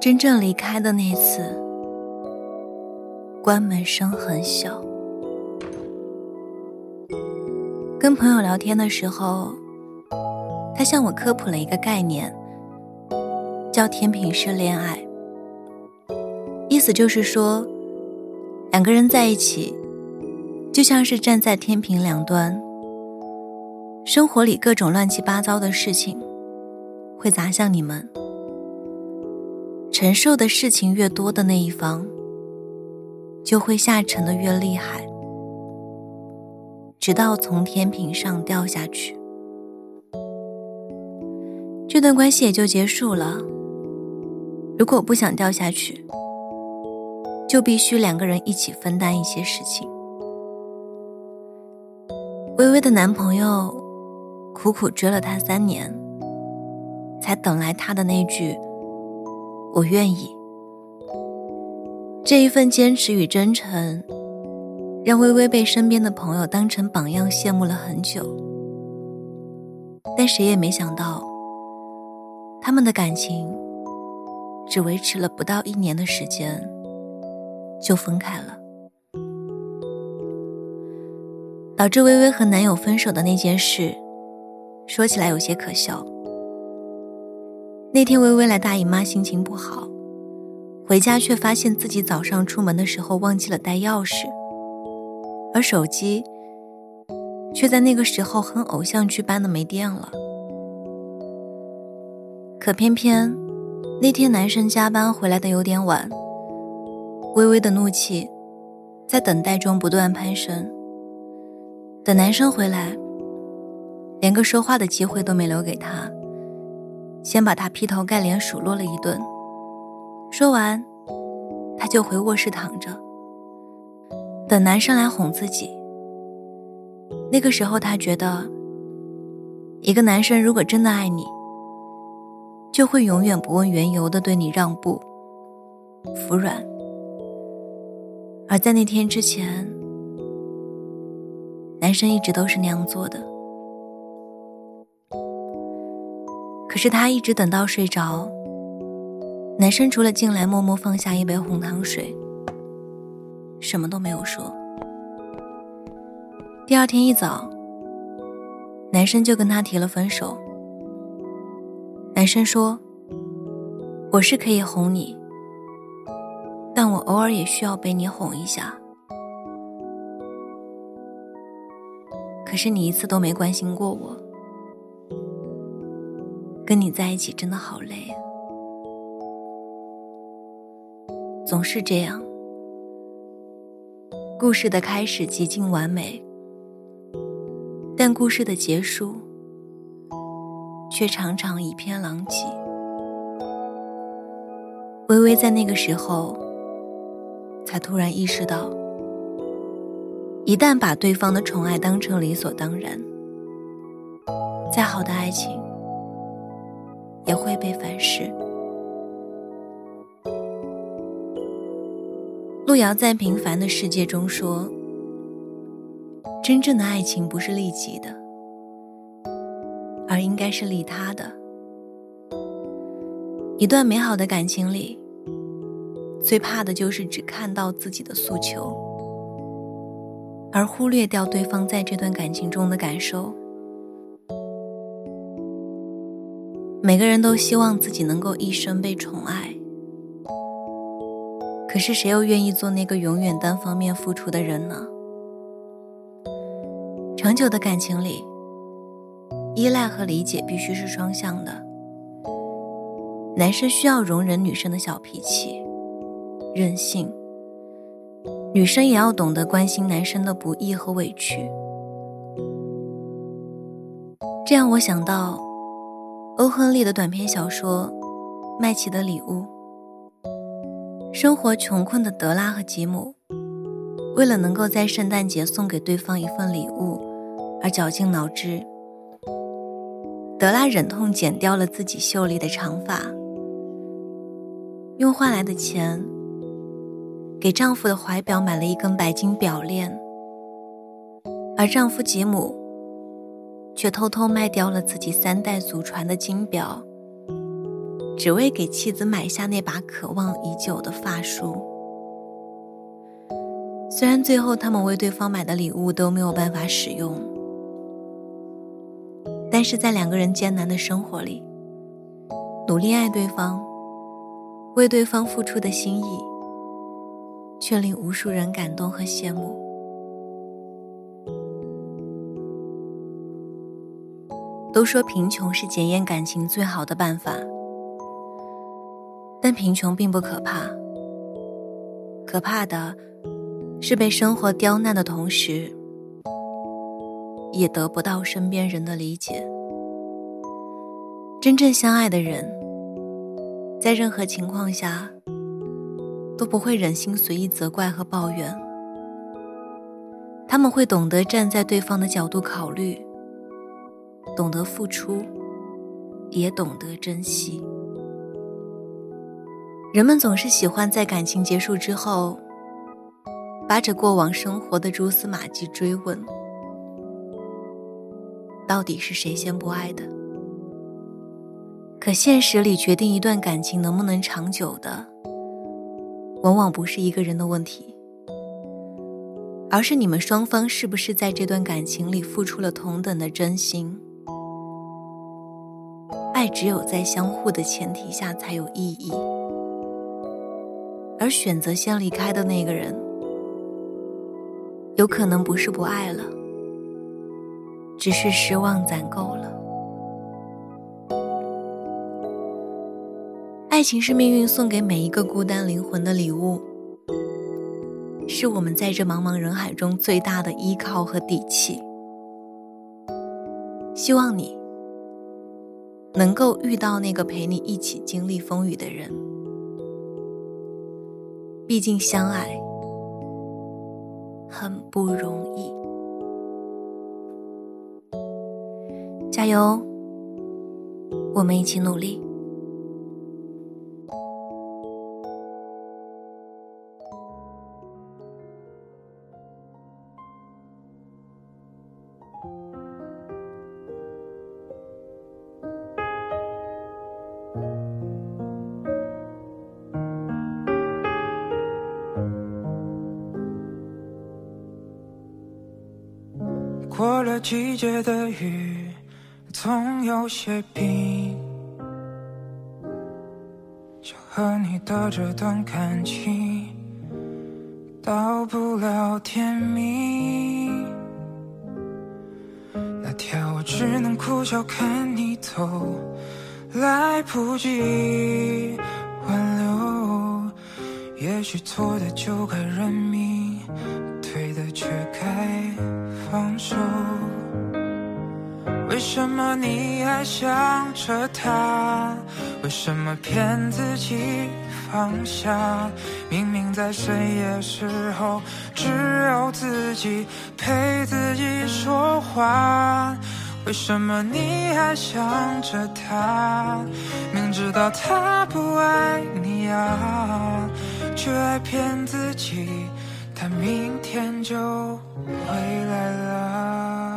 真正离开的那次，关门声很小。跟朋友聊天的时候，他向我科普了一个概念，叫天平式恋爱。意思就是说，两个人在一起，就像是站在天平两端。生活里各种乱七八糟的事情，会砸向你们。承受的事情越多的那一方，就会下沉的越厉害，直到从天平上掉下去，这段关系也就结束了。如果不想掉下去，就必须两个人一起分担一些事情。微微的男朋友苦苦追了她三年，才等来他的那句“我愿意”。这一份坚持与真诚，让微微被身边的朋友当成榜样羡慕了很久。但谁也没想到，他们的感情只维持了不到一年的时间。就分开了，导致微微和男友分手的那件事，说起来有些可笑。那天微微来大姨妈，心情不好，回家却发现自己早上出门的时候忘记了带钥匙，而手机却在那个时候很偶像剧般的没电了。可偏偏那天男生加班回来的有点晚。微微的怒气，在等待中不断攀升。等男生回来，连个说话的机会都没留给他，先把他劈头盖脸数落了一顿。说完，他就回卧室躺着，等男生来哄自己。那个时候，他觉得，一个男生如果真的爱你，就会永远不问缘由的对你让步、服软。而在那天之前，男生一直都是那样做的。可是他一直等到睡着，男生除了进来默默放下一杯红糖水，什么都没有说。第二天一早，男生就跟他提了分手。男生说：“我是可以哄你。”但我偶尔也需要被你哄一下。可是你一次都没关心过我，跟你在一起真的好累。总是这样，故事的开始极尽完美，但故事的结束却常常一片狼藉。微微在那个时候。才突然意识到，一旦把对方的宠爱当成理所当然，再好的爱情也会被反噬。路遥在《平凡的世界》中说：“真正的爱情不是利己的，而应该是利他的。一段美好的感情里。”最怕的就是只看到自己的诉求，而忽略掉对方在这段感情中的感受。每个人都希望自己能够一生被宠爱，可是谁又愿意做那个永远单方面付出的人呢？长久的感情里，依赖和理解必须是双向的。男生需要容忍女生的小脾气。任性，女生也要懂得关心男生的不易和委屈。这样，我想到欧亨利的短篇小说《麦琪的礼物》。生活穷困的德拉和吉姆，为了能够在圣诞节送给对方一份礼物，而绞尽脑汁。德拉忍痛剪掉了自己秀丽的长发，用换来的钱。给丈夫的怀表买了一根白金表链，而丈夫吉姆却偷偷卖掉了自己三代祖传的金表，只为给妻子买下那把渴望已久的发梳。虽然最后他们为对方买的礼物都没有办法使用，但是在两个人艰难的生活里，努力爱对方，为对方付出的心意，却令无数人感动和羡慕。都说贫穷是检验感情最好的办法，但贫穷并不可怕，可怕的是被生活刁难的同时，也得不到身边人的理解。真正相爱的人，在任何情况下都不会忍心随意责怪和抱怨，他们会懂得站在对方的角度考虑。懂得付出，也懂得珍惜。人们总是喜欢在感情结束之后，扒着过往生活的蛛丝马迹追问：到底是谁先不爱的？可现实里，决定一段感情能不能长久的，往往不是一个人的问题，而是你们双方是不是在这段感情里付出了同等的真心。只有在相互的前提下才有意义，而选择先离开的那个人，有可能不是不爱了，只是失望攒够了。爱情是命运送给每一个孤单灵魂的礼物，是我们在这茫茫人海中最大的依靠和底气。希望你。能够遇到那个陪你一起经历风雨的人，毕竟相爱很不容易。加油，我们一起努力。过了季节的雨，总有些冰。想和你的这段感情，到不了天明。那天我只能苦笑看你走，来不及挽留。也许错的就该认命，对的却该。放手？为什么你还想着他？为什么骗自己放下？明明在深夜时候，只有自己陪自己说话。为什么你还想着他？明知道他不爱你啊，却还骗自己。他明天就回来了。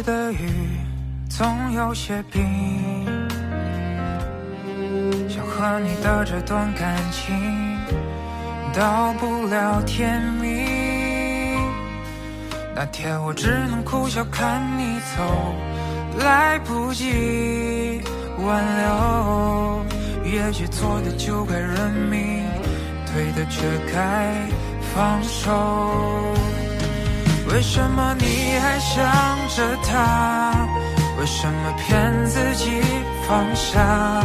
的雨，总有些冰。想和你的这段感情，到不了天明。那天我只能苦笑看你走，来不及挽留。也许错的就该认命，对的却该放手。为什么你还想着他？为什么骗自己放下？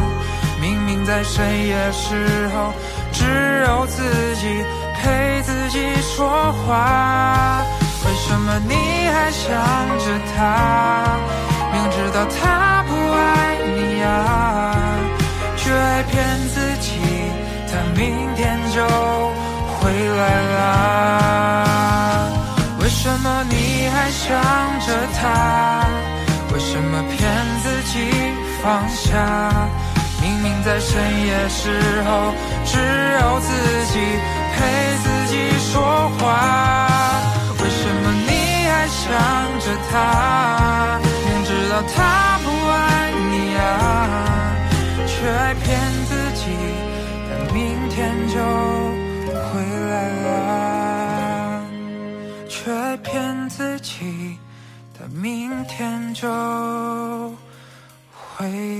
明明在深夜时候，只有自己陪自己说话。为什么你还想着他？明知道他不爱。你啊，却还骗自己他明天就回来了。想着他？为什么骗自己放下？明明在深夜时候，只有自己陪自己说话。就回。